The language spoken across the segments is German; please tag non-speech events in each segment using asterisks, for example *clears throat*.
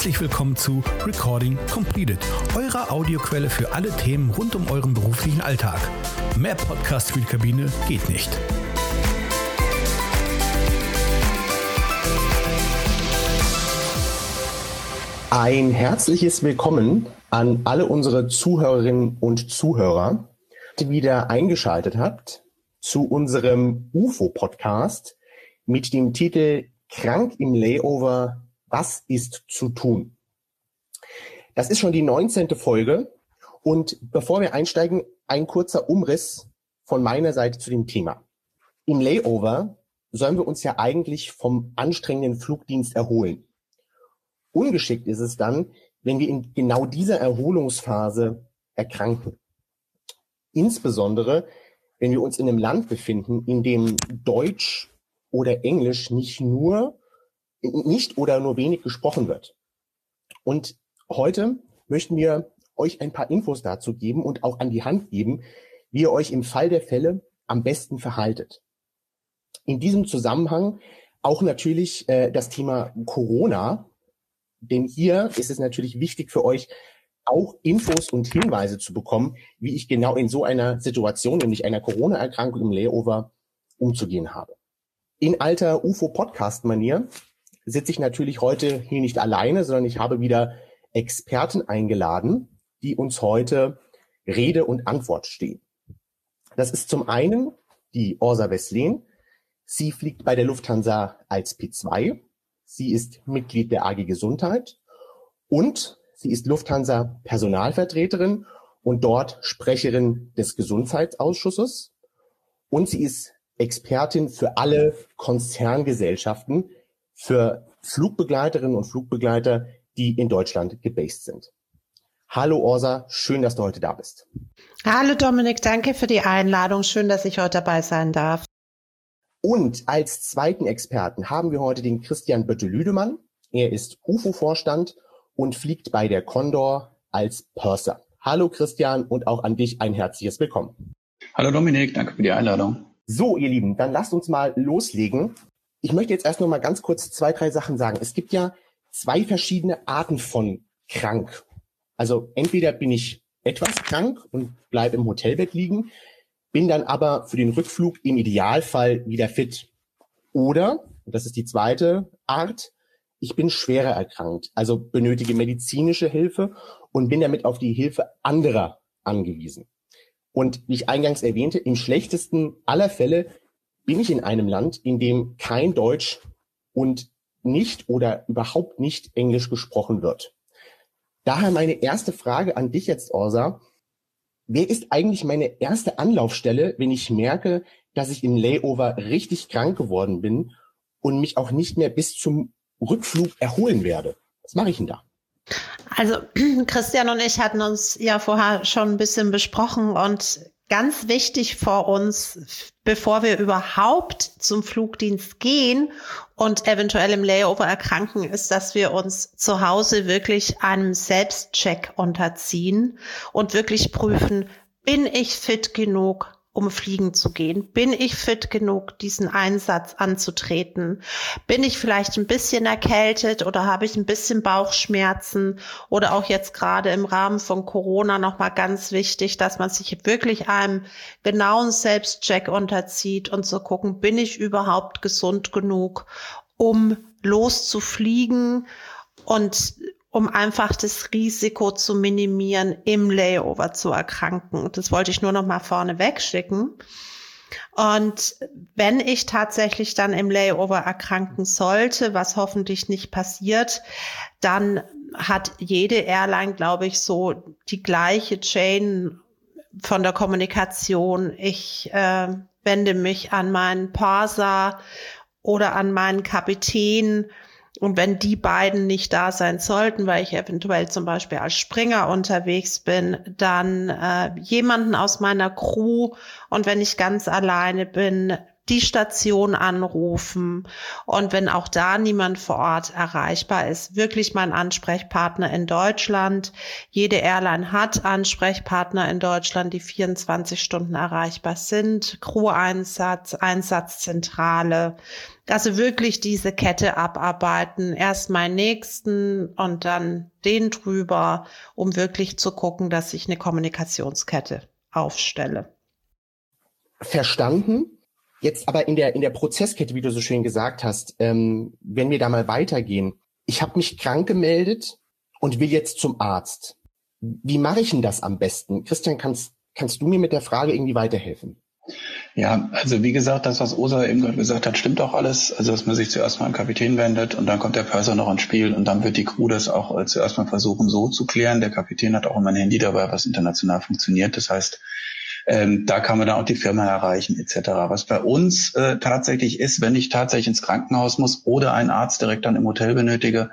Herzlich willkommen zu Recording Completed, eurer Audioquelle für alle Themen rund um euren beruflichen Alltag. Mehr Podcast für die Kabine geht nicht. Ein herzliches Willkommen an alle unsere Zuhörerinnen und Zuhörer, die wieder eingeschaltet habt zu unserem UFO-Podcast mit dem Titel Krank im Layover, was ist zu tun? Das ist schon die 19. Folge und bevor wir einsteigen, ein kurzer Umriss von meiner Seite zu dem Thema. Im Layover sollen wir uns ja eigentlich vom anstrengenden Flugdienst erholen. Ungeschickt ist es dann, wenn wir in genau dieser Erholungsphase erkranken. Insbesondere, wenn wir uns in einem Land befinden, in dem Deutsch oder Englisch nicht nur, nicht oder nur wenig gesprochen wird. Und heute möchten wir euch ein paar Infos dazu geben und auch an die Hand geben, wie ihr euch im Fall der Fälle am besten verhaltet. In diesem Zusammenhang auch natürlich äh, das Thema Corona, denn hier ist es natürlich wichtig für euch, auch Infos und Hinweise zu bekommen, wie ich genau in so einer Situation, nämlich einer Corona-Erkrankung im Layover, umzugehen habe. In alter UFO-Podcast-Manier sitze ich natürlich heute hier nicht alleine, sondern ich habe wieder Experten eingeladen, die uns heute Rede und Antwort stehen. Das ist zum einen die Orsa Weslen. Sie fliegt bei der Lufthansa als P2. Sie ist Mitglied der AG Gesundheit und sie ist Lufthansa Personalvertreterin und dort Sprecherin des Gesundheitsausschusses. Und sie ist Expertin für alle Konzerngesellschaften, für Flugbegleiterinnen und Flugbegleiter, die in Deutschland gebased sind. Hallo Orsa, schön, dass du heute da bist. Hallo Dominik, danke für die Einladung. Schön, dass ich heute dabei sein darf. Und als zweiten Experten haben wir heute den Christian Bötte-Lüdemann. Er ist UFO-Vorstand und fliegt bei der Condor als Purser. Hallo Christian und auch an dich ein herzliches Willkommen. Hallo Dominik, danke für die Einladung. So, ihr Lieben, dann lasst uns mal loslegen. Ich möchte jetzt erst noch mal ganz kurz zwei, drei Sachen sagen. Es gibt ja zwei verschiedene Arten von krank. Also entweder bin ich etwas krank und bleibe im Hotelbett liegen, bin dann aber für den Rückflug im Idealfall wieder fit. Oder, das ist die zweite Art, ich bin schwerer erkrankt, also benötige medizinische Hilfe und bin damit auf die Hilfe anderer angewiesen. Und wie ich eingangs erwähnte, im schlechtesten aller Fälle bin ich in einem Land, in dem kein Deutsch und nicht oder überhaupt nicht Englisch gesprochen wird. Daher meine erste Frage an dich jetzt, Orsa wer ist eigentlich meine erste Anlaufstelle, wenn ich merke, dass ich im Layover richtig krank geworden bin und mich auch nicht mehr bis zum Rückflug erholen werde? Was mache ich denn da? Also *clears throat* Christian und ich hatten uns ja vorher schon ein bisschen besprochen und ganz wichtig vor uns, bevor wir überhaupt zum Flugdienst gehen und eventuell im Layover erkranken, ist, dass wir uns zu Hause wirklich einem Selbstcheck unterziehen und wirklich prüfen, bin ich fit genug? Um fliegen zu gehen? Bin ich fit genug, diesen Einsatz anzutreten? Bin ich vielleicht ein bisschen erkältet oder habe ich ein bisschen Bauchschmerzen? Oder auch jetzt gerade im Rahmen von Corona nochmal ganz wichtig, dass man sich wirklich einem genauen Selbstcheck unterzieht und zu gucken, bin ich überhaupt gesund genug, um loszufliegen? Und um einfach das Risiko zu minimieren, im Layover zu erkranken. Das wollte ich nur noch mal vorne wegschicken. Und wenn ich tatsächlich dann im Layover erkranken sollte, was hoffentlich nicht passiert, dann hat jede Airline, glaube ich, so die gleiche Chain von der Kommunikation. Ich äh, wende mich an meinen Parser oder an meinen Kapitän und wenn die beiden nicht da sein sollten, weil ich eventuell zum Beispiel als Springer unterwegs bin, dann äh, jemanden aus meiner Crew. Und wenn ich ganz alleine bin, die Station anrufen und wenn auch da niemand vor Ort erreichbar ist, wirklich mein Ansprechpartner in Deutschland. Jede Airline hat Ansprechpartner in Deutschland, die 24 Stunden erreichbar sind, Crew-Einsatz, Einsatzzentrale. Also wirklich diese Kette abarbeiten. Erst meinen nächsten und dann den drüber, um wirklich zu gucken, dass ich eine Kommunikationskette aufstelle. Verstanden. Jetzt aber in der, in der Prozesskette, wie du so schön gesagt hast, ähm, wenn wir da mal weitergehen. Ich habe mich krank gemeldet und will jetzt zum Arzt. Wie mache ich denn das am besten? Christian, kannst, kannst du mir mit der Frage irgendwie weiterhelfen? Ja, also wie gesagt, das, was Osa eben gerade gesagt hat, stimmt auch alles. Also, dass man sich zuerst mal am Kapitän wendet und dann kommt der Purser noch ins Spiel und dann wird die Crew das auch äh, zuerst mal versuchen, so zu klären. Der Kapitän hat auch immer ein Handy dabei, was international funktioniert. Das heißt, ähm, da kann man dann auch die Firma erreichen etc. Was bei uns äh, tatsächlich ist, wenn ich tatsächlich ins Krankenhaus muss oder einen Arzt direkt dann im Hotel benötige,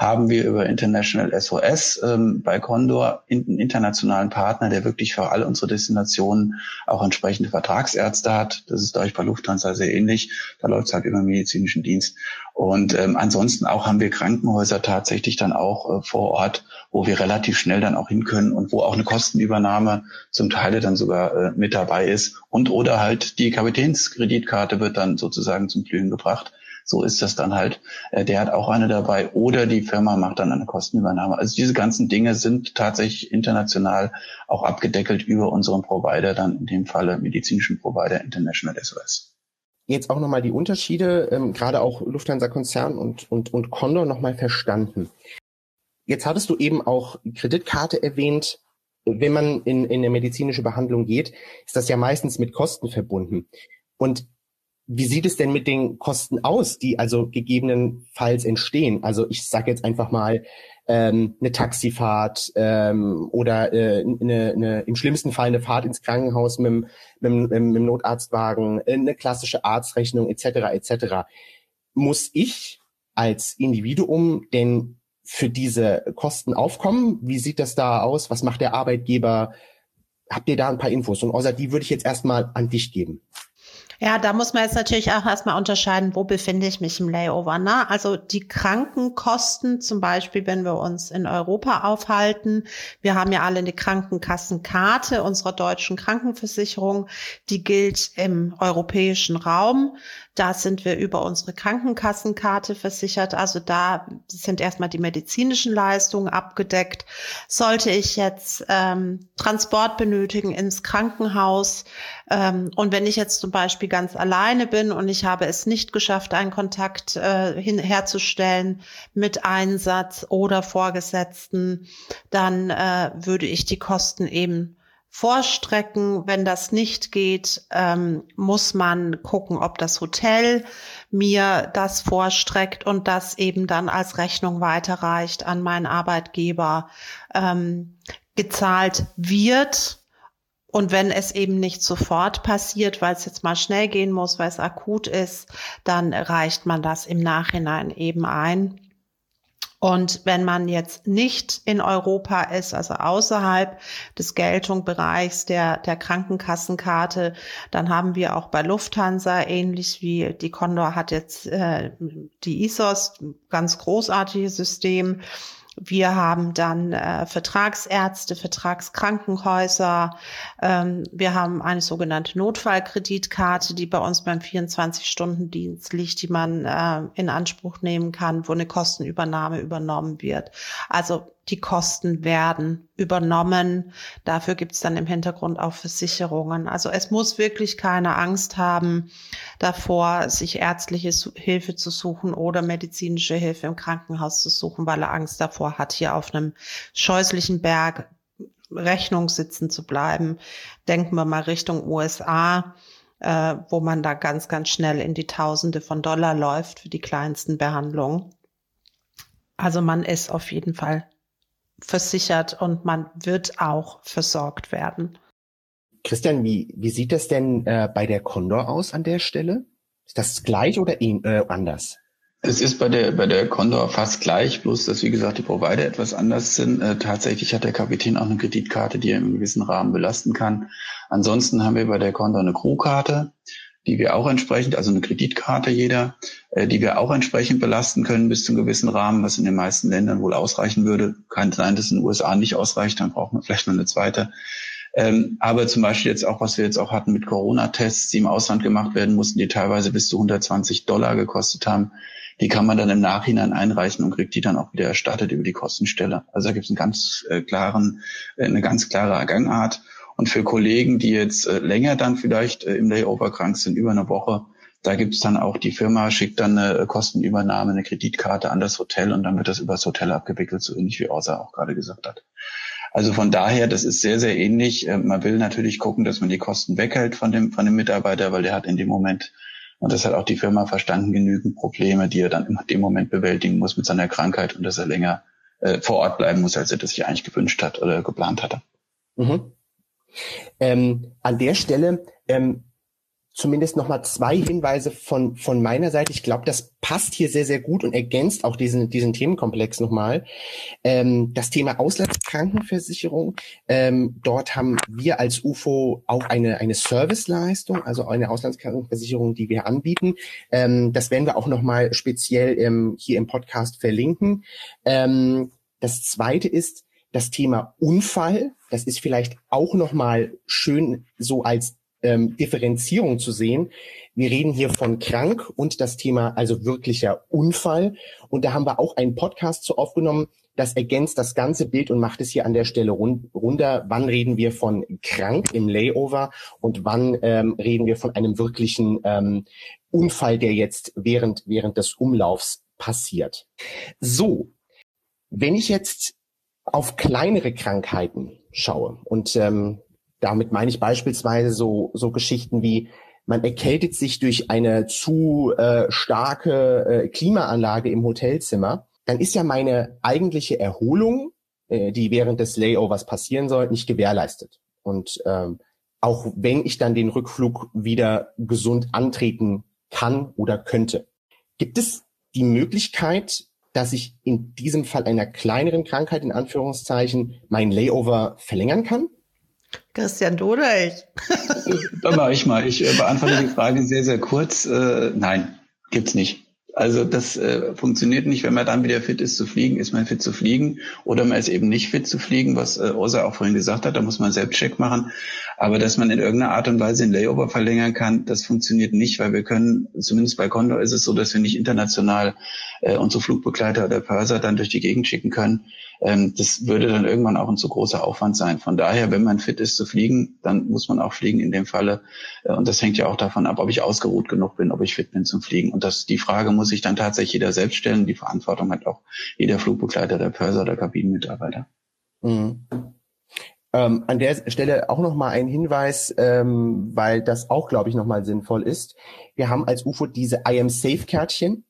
haben wir über International SOS ähm, bei Condor einen internationalen Partner, der wirklich für alle unsere Destinationen auch entsprechende Vertragsärzte hat. Das ist euch bei Lufthansa sehr ähnlich. Da läuft es halt über medizinischen Dienst. Und ähm, ansonsten auch haben wir Krankenhäuser tatsächlich dann auch äh, vor Ort, wo wir relativ schnell dann auch hin können und wo auch eine Kostenübernahme zum Teil dann sogar äh, mit dabei ist. Und oder halt die Kapitänskreditkarte wird dann sozusagen zum Glühen gebracht so ist das dann halt. Äh, der hat auch eine dabei oder die Firma macht dann eine Kostenübernahme. Also diese ganzen Dinge sind tatsächlich international auch abgedeckelt über unseren Provider, dann in dem Falle medizinischen Provider International SOS. Jetzt auch nochmal die Unterschiede, ähm, gerade auch Lufthansa-Konzern und, und, und Condor nochmal verstanden. Jetzt hattest du eben auch Kreditkarte erwähnt. Wenn man in, in eine medizinische Behandlung geht, ist das ja meistens mit Kosten verbunden. Und wie sieht es denn mit den Kosten aus, die also gegebenenfalls entstehen? Also ich sage jetzt einfach mal ähm, eine Taxifahrt ähm, oder äh, eine, eine, im schlimmsten Fall eine Fahrt ins Krankenhaus mit, mit, mit, mit dem Notarztwagen, äh, eine klassische Arztrechnung etc. etc. Muss ich als Individuum denn für diese Kosten aufkommen? Wie sieht das da aus? Was macht der Arbeitgeber? Habt ihr da ein paar Infos? Und außer die würde ich jetzt erstmal an dich geben. Ja, da muss man jetzt natürlich auch erstmal unterscheiden, wo befinde ich mich im Layover. Ne? Also die Krankenkosten, zum Beispiel, wenn wir uns in Europa aufhalten, wir haben ja alle eine Krankenkassenkarte unserer deutschen Krankenversicherung, die gilt im europäischen Raum. Da sind wir über unsere Krankenkassenkarte versichert. Also da sind erstmal die medizinischen Leistungen abgedeckt. Sollte ich jetzt ähm, Transport benötigen ins Krankenhaus ähm, und wenn ich jetzt zum Beispiel ganz alleine bin und ich habe es nicht geschafft, einen Kontakt äh, hin, herzustellen mit Einsatz oder Vorgesetzten, dann äh, würde ich die Kosten eben vorstrecken. Wenn das nicht geht, ähm, muss man gucken, ob das Hotel mir das vorstreckt und das eben dann als Rechnung weiterreicht an meinen Arbeitgeber ähm, gezahlt wird. Und wenn es eben nicht sofort passiert, weil es jetzt mal schnell gehen muss, weil es akut ist, dann reicht man das im Nachhinein eben ein. Und wenn man jetzt nicht in Europa ist, also außerhalb des Geltungsbereichs der, der Krankenkassenkarte, dann haben wir auch bei Lufthansa, ähnlich wie die Condor hat jetzt äh, die ISOS, ganz großartiges System, wir haben dann äh, Vertragsärzte, Vertragskrankenhäuser. Ähm, wir haben eine sogenannte Notfallkreditkarte, die bei uns beim 24-Stunden-Dienst liegt, die man äh, in Anspruch nehmen kann, wo eine Kostenübernahme übernommen wird. Also die Kosten werden übernommen. Dafür gibt es dann im Hintergrund auch Versicherungen. Also es muss wirklich keine Angst haben davor, sich ärztliche Hilfe zu suchen oder medizinische Hilfe im Krankenhaus zu suchen, weil er Angst davor hat, hier auf einem scheußlichen Berg Rechnung sitzen zu bleiben. Denken wir mal Richtung USA. Äh, wo man da ganz, ganz schnell in die Tausende von Dollar läuft für die kleinsten Behandlungen. Also man ist auf jeden Fall versichert und man wird auch versorgt werden. Christian, wie, wie sieht das denn äh, bei der Condor aus an der Stelle? Ist das gleich oder äh, anders? Es ist bei der, bei der Condor fast gleich, bloß dass, wie gesagt, die Provider etwas anders sind. Äh, tatsächlich hat der Kapitän auch eine Kreditkarte, die er im gewissen Rahmen belasten kann. Ansonsten haben wir bei der Condor eine Crewkarte. Die wir auch entsprechend, also eine Kreditkarte jeder, äh, die wir auch entsprechend belasten können bis zu einem gewissen Rahmen, was in den meisten Ländern wohl ausreichen würde. Kann sein, dass in den USA nicht ausreicht, dann braucht man vielleicht noch eine zweite. Ähm, aber zum Beispiel jetzt auch, was wir jetzt auch hatten mit Corona-Tests, die im Ausland gemacht werden mussten, die teilweise bis zu 120 Dollar gekostet haben, die kann man dann im Nachhinein einreichen und kriegt die dann auch wieder erstattet über die Kostenstelle. Also da gibt es einen ganz äh, klaren, äh, eine ganz klare Gangart. Und für Kollegen, die jetzt äh, länger dann vielleicht äh, im Layover krank sind, über eine Woche, da gibt es dann auch, die Firma schickt dann eine Kostenübernahme, eine Kreditkarte an das Hotel und dann wird das über das Hotel abgewickelt, so ähnlich wie Orsa auch gerade gesagt hat. Also von daher, das ist sehr, sehr ähnlich. Äh, man will natürlich gucken, dass man die Kosten weghält von dem, von dem Mitarbeiter, weil der hat in dem Moment, und das hat auch die Firma verstanden, genügend Probleme, die er dann in dem Moment bewältigen muss mit seiner Krankheit und dass er länger äh, vor Ort bleiben muss, als er das sich eigentlich gewünscht hat oder geplant hatte. Mhm. Ähm, an der Stelle ähm, zumindest nochmal zwei Hinweise von, von meiner Seite. Ich glaube, das passt hier sehr, sehr gut und ergänzt auch diesen, diesen Themenkomplex nochmal. Ähm, das Thema Auslandskrankenversicherung. Ähm, dort haben wir als UFO auch eine, eine Serviceleistung, also eine Auslandskrankenversicherung, die wir anbieten. Ähm, das werden wir auch nochmal speziell ähm, hier im Podcast verlinken. Ähm, das zweite ist, das Thema Unfall, das ist vielleicht auch nochmal schön so als ähm, Differenzierung zu sehen. Wir reden hier von krank und das Thema also wirklicher Unfall. Und da haben wir auch einen Podcast zu aufgenommen. Das ergänzt das ganze Bild und macht es hier an der Stelle run runter. Wann reden wir von krank im Layover und wann ähm, reden wir von einem wirklichen ähm, Unfall, der jetzt während, während des Umlaufs passiert. So, wenn ich jetzt auf kleinere Krankheiten schaue und ähm, damit meine ich beispielsweise so, so Geschichten wie, man erkältet sich durch eine zu äh, starke äh, Klimaanlage im Hotelzimmer, dann ist ja meine eigentliche Erholung, äh, die während des Layovers passieren soll, nicht gewährleistet. Und ähm, auch wenn ich dann den Rückflug wieder gesund antreten kann oder könnte. Gibt es die Möglichkeit, dass ich in diesem Fall einer kleineren Krankheit in Anführungszeichen mein Layover verlängern kann? Christian, du oder ich? Dann *laughs* mache ich mal. Ich äh, beantworte die Frage sehr, sehr kurz. Äh, nein, gibt's nicht. Also das äh, funktioniert nicht, wenn man dann wieder fit ist zu fliegen, ist man fit zu fliegen oder man ist eben nicht fit zu fliegen, was äh, Osa auch vorhin gesagt hat, da muss man Selbstcheck machen. Aber dass man in irgendeiner Art und Weise den Layover verlängern kann, das funktioniert nicht, weil wir können, zumindest bei Condor ist es so, dass wir nicht international äh, unsere Flugbegleiter oder Purser dann durch die Gegend schicken können. Ähm, das würde dann irgendwann auch ein zu großer Aufwand sein. Von daher, wenn man fit ist zu fliegen, dann muss man auch fliegen in dem Falle. Äh, und das hängt ja auch davon ab, ob ich ausgeruht genug bin, ob ich fit bin zum Fliegen. Und das, die Frage muss sich dann tatsächlich jeder selbst stellen. Die Verantwortung hat auch jeder Flugbegleiter, der Purser oder Kabinenmitarbeiter. Mhm. Ähm, an der Stelle auch nochmal ein Hinweis, ähm, weil das auch, glaube ich, nochmal sinnvoll ist. Wir haben als UFO diese I am Safe Kärtchen.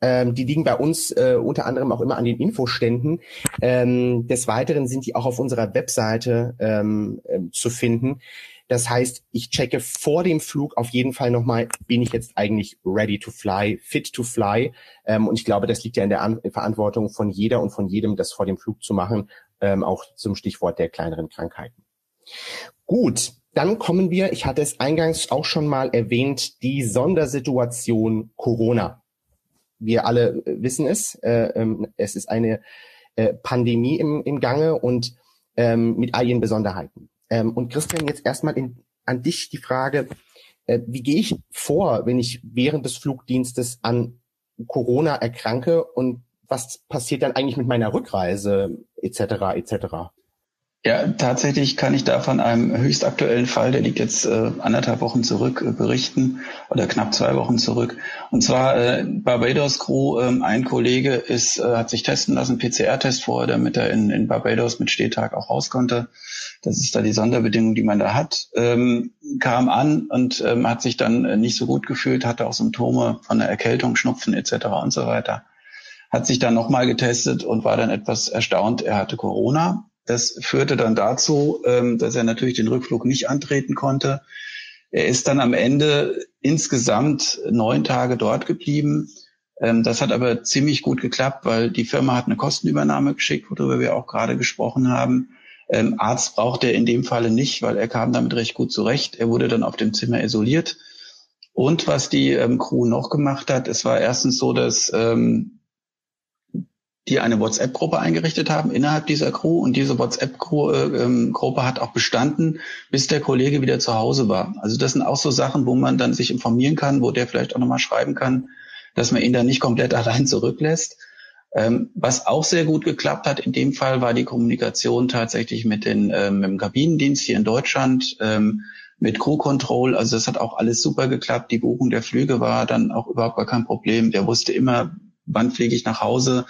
Ähm, die liegen bei uns äh, unter anderem auch immer an den Infoständen. Ähm, des Weiteren sind die auch auf unserer Webseite ähm, äh, zu finden. Das heißt, ich checke vor dem Flug auf jeden Fall nochmal, bin ich jetzt eigentlich ready to fly, fit to fly. Ähm, und ich glaube, das liegt ja in der An Verantwortung von jeder und von jedem, das vor dem Flug zu machen, ähm, auch zum Stichwort der kleineren Krankheiten. Gut, dann kommen wir, ich hatte es eingangs auch schon mal erwähnt, die Sondersituation Corona wir alle äh, wissen es, äh, ähm, es ist eine äh, Pandemie im, im Gange und ähm, mit all ihren Besonderheiten. Ähm, und Christian, jetzt erstmal in, an dich die Frage, äh, wie gehe ich vor, wenn ich während des Flugdienstes an Corona erkranke und was passiert dann eigentlich mit meiner Rückreise etc. etc.? Ja, tatsächlich kann ich da von einem höchst aktuellen Fall, der liegt jetzt äh, anderthalb Wochen zurück, äh, berichten oder knapp zwei Wochen zurück. Und zwar äh, Barbados Crew, äh, ein Kollege ist, äh, hat sich testen lassen, PCR-Test vorher, damit er in, in Barbados mit Stehtag auch raus konnte. Das ist da die Sonderbedingung, die man da hat. Ähm, kam an und ähm, hat sich dann äh, nicht so gut gefühlt, hatte auch Symptome von der Erkältung, Schnupfen etc. und so weiter. Hat sich dann nochmal getestet und war dann etwas erstaunt, er hatte Corona das führte dann dazu, ähm, dass er natürlich den Rückflug nicht antreten konnte. Er ist dann am Ende insgesamt neun Tage dort geblieben. Ähm, das hat aber ziemlich gut geklappt, weil die Firma hat eine Kostenübernahme geschickt, worüber wir auch gerade gesprochen haben. Ähm, Arzt braucht er in dem Falle nicht, weil er kam damit recht gut zurecht. Er wurde dann auf dem Zimmer isoliert Und was die Crew noch gemacht hat, es war erstens so, dass die eine WhatsApp-Gruppe eingerichtet haben innerhalb dieser Crew und diese WhatsApp-Gruppe äh, ähm, hat auch bestanden, bis der Kollege wieder zu Hause war. Also das sind auch so Sachen, wo man dann sich informieren kann, wo der vielleicht auch nochmal schreiben kann, dass man ihn da nicht komplett *laughs* allein zurücklässt. Ähm, was auch sehr gut geklappt hat in dem Fall war die Kommunikation tatsächlich mit, den, ähm, mit dem Kabinendienst hier in Deutschland, mit Crew Control. Also das hat auch alles super geklappt. Die Buchung der Flüge war dann auch überhaupt gar kein Problem. Der wusste immer, wann fliege ich nach Hause.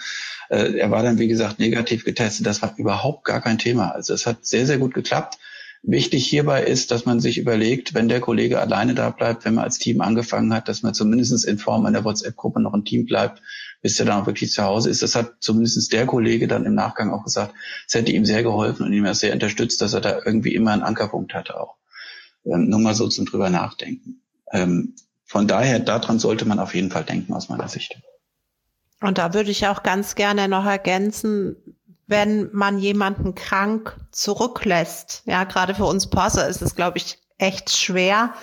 Äh, er war dann, wie gesagt, negativ getestet. Das war überhaupt gar kein Thema. Also es hat sehr, sehr gut geklappt. Wichtig hierbei ist, dass man sich überlegt, wenn der Kollege alleine da bleibt, wenn man als Team angefangen hat, dass man zumindest in Form einer WhatsApp-Gruppe noch ein Team bleibt, bis er dann auch wirklich zu Hause ist. Das hat zumindest der Kollege dann im Nachgang auch gesagt, es hätte ihm sehr geholfen und ihm sehr unterstützt, dass er da irgendwie immer einen Ankerpunkt hatte auch. Ähm, nur mal so zum drüber nachdenken. Ähm, von daher, daran sollte man auf jeden Fall denken aus meiner Sicht. Und da würde ich auch ganz gerne noch ergänzen, wenn man jemanden krank zurücklässt. Ja, gerade für uns Passer ist es, glaube ich, echt schwer,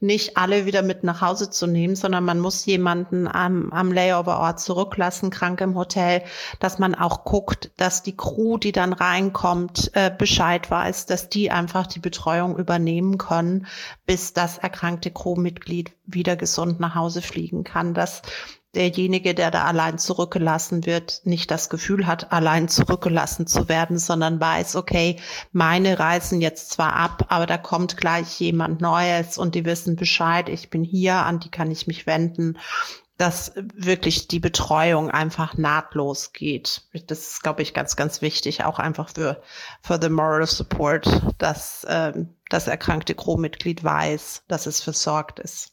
nicht alle wieder mit nach Hause zu nehmen, sondern man muss jemanden am, am Layover-Ort zurücklassen, krank im Hotel, dass man auch guckt, dass die Crew, die dann reinkommt, äh, Bescheid weiß, dass die einfach die Betreuung übernehmen können, bis das erkrankte Crewmitglied wieder gesund nach Hause fliegen kann. Das derjenige, der da allein zurückgelassen wird, nicht das Gefühl hat, allein zurückgelassen zu werden, sondern weiß, okay, meine reisen jetzt zwar ab, aber da kommt gleich jemand Neues und die wissen Bescheid, ich bin hier, an die kann ich mich wenden dass wirklich die Betreuung einfach nahtlos geht. Das ist, glaube ich, ganz, ganz wichtig, auch einfach für, für the moral support, dass ähm, das erkrankte Crewmitglied weiß, dass es versorgt ist.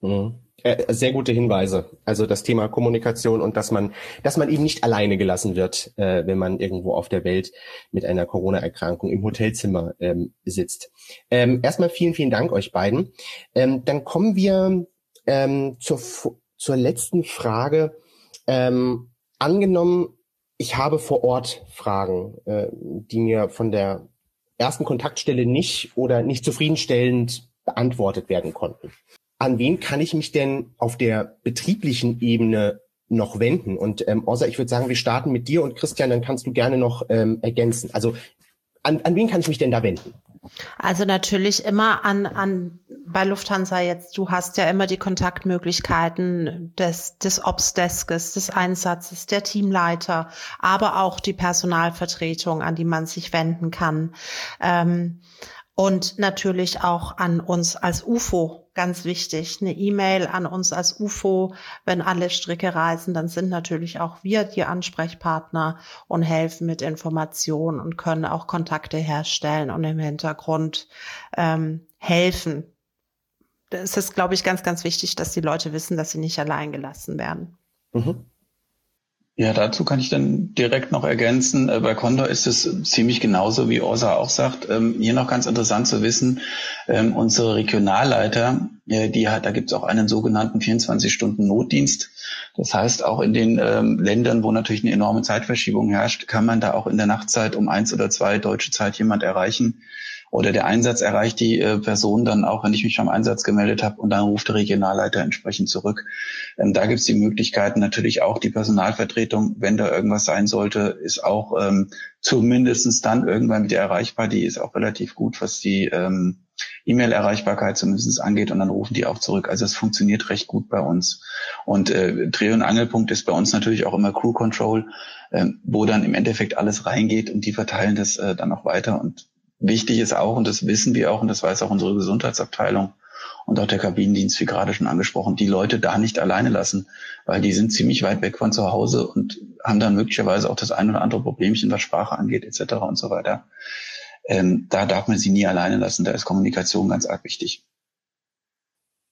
Mhm. Äh, sehr gute Hinweise. Also das Thema Kommunikation und dass man, dass man eben nicht alleine gelassen wird, äh, wenn man irgendwo auf der Welt mit einer Corona-Erkrankung im Hotelzimmer ähm, sitzt. Ähm, erstmal vielen, vielen Dank euch beiden. Ähm, dann kommen wir ähm, zur, zur letzten Frage. Ähm, angenommen, ich habe vor Ort Fragen, äh, die mir von der ersten Kontaktstelle nicht oder nicht zufriedenstellend beantwortet werden konnten an wen kann ich mich denn auf der betrieblichen Ebene noch wenden? Und ähm, Orsa, ich würde sagen, wir starten mit dir und Christian, dann kannst du gerne noch ähm, ergänzen. Also an, an wen kann ich mich denn da wenden? Also natürlich immer an, an bei Lufthansa jetzt, du hast ja immer die Kontaktmöglichkeiten des, des Ops-Deskes, des Einsatzes, der Teamleiter, aber auch die Personalvertretung, an die man sich wenden kann. Ähm, und natürlich auch an uns als UFO, ganz wichtig. Eine E-Mail an uns als UFO, wenn alle Stricke reisen, dann sind natürlich auch wir die Ansprechpartner und helfen mit Informationen und können auch Kontakte herstellen und im Hintergrund ähm, helfen. Es ist, glaube ich, ganz, ganz wichtig, dass die Leute wissen, dass sie nicht allein gelassen werden. Mhm. Ja, dazu kann ich dann direkt noch ergänzen, äh, bei Condor ist es ziemlich genauso, wie Orsa auch sagt. Ähm, hier noch ganz interessant zu wissen, ähm, unsere Regionalleiter, äh, die hat, da gibt es auch einen sogenannten 24-Stunden-Notdienst. Das heißt, auch in den ähm, Ländern, wo natürlich eine enorme Zeitverschiebung herrscht, kann man da auch in der Nachtzeit um eins oder zwei deutsche Zeit jemand erreichen, oder der Einsatz erreicht die äh, Person dann auch, wenn ich mich beim Einsatz gemeldet habe und dann ruft der Regionalleiter entsprechend zurück. Ähm, da gibt es die Möglichkeiten natürlich auch die Personalvertretung, wenn da irgendwas sein sollte, ist auch ähm, zumindestens dann irgendwann wieder erreichbar. Die ist auch relativ gut, was die ähm, E-Mail-Erreichbarkeit zumindest angeht und dann rufen die auch zurück. Also es funktioniert recht gut bei uns. Und äh, Dreh- und Angelpunkt ist bei uns natürlich auch immer Crew Control, äh, wo dann im Endeffekt alles reingeht und die verteilen das äh, dann auch weiter. Und Wichtig ist auch, und das wissen wir auch, und das weiß auch unsere Gesundheitsabteilung und auch der Kabinendienst, wie gerade schon angesprochen, die Leute da nicht alleine lassen, weil die sind ziemlich weit weg von zu Hause und haben dann möglicherweise auch das ein oder andere Problemchen, was Sprache angeht, etc. und so weiter. Ähm, da darf man sie nie alleine lassen. Da ist Kommunikation ganz arg wichtig.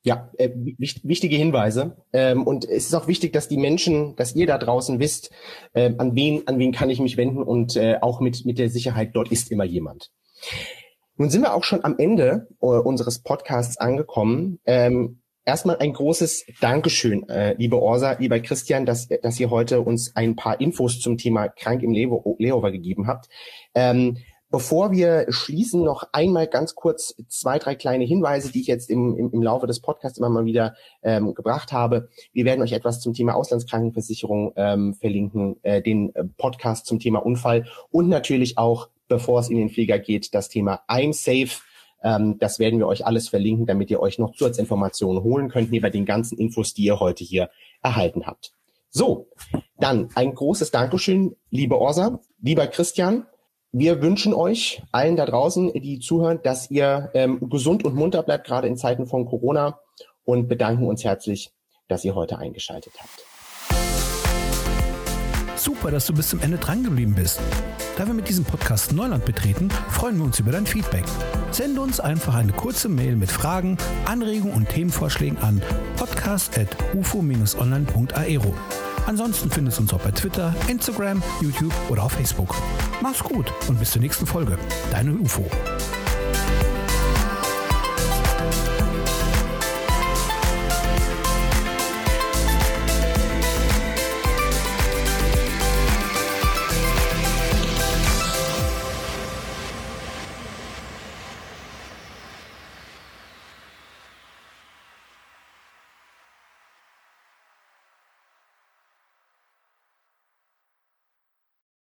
Ja, äh, wichtige Hinweise. Ähm, und es ist auch wichtig, dass die Menschen, dass ihr da draußen wisst, äh, an wen, an wen kann ich mich wenden und äh, auch mit, mit der Sicherheit, dort ist immer jemand. Nun sind wir auch schon am Ende äh, unseres Podcasts angekommen. Ähm, erstmal ein großes Dankeschön, äh, liebe Orsa, lieber Christian, dass, dass ihr heute uns ein paar Infos zum Thema krank im Layover gegeben habt. Ähm, Bevor wir schließen, noch einmal ganz kurz zwei, drei kleine Hinweise, die ich jetzt im, im, im Laufe des Podcasts immer mal wieder ähm, gebracht habe. Wir werden euch etwas zum Thema Auslandskrankenversicherung ähm, verlinken, äh, den äh, Podcast zum Thema Unfall und natürlich auch, bevor es in den Flieger geht, das Thema I'm Safe. Ähm, das werden wir euch alles verlinken, damit ihr euch noch Zusatzinformationen holen könnt, neben den ganzen Infos, die ihr heute hier erhalten habt. So, dann ein großes Dankeschön, liebe Orsa, lieber Christian wir wünschen euch allen da draußen, die zuhören, dass ihr ähm, gesund und munter bleibt, gerade in Zeiten von Corona und bedanken uns herzlich, dass ihr heute eingeschaltet habt. Super, dass du bis zum Ende drangeblieben bist. Da wir mit diesem Podcast Neuland betreten, freuen wir uns über dein Feedback. Sende uns einfach eine kurze Mail mit Fragen, Anregungen und Themenvorschlägen an podcast.ufo-online.aero. Ansonsten findest du uns auch bei Twitter, Instagram, YouTube oder auf Facebook. Mach's gut und bis zur nächsten Folge. Deine UFO.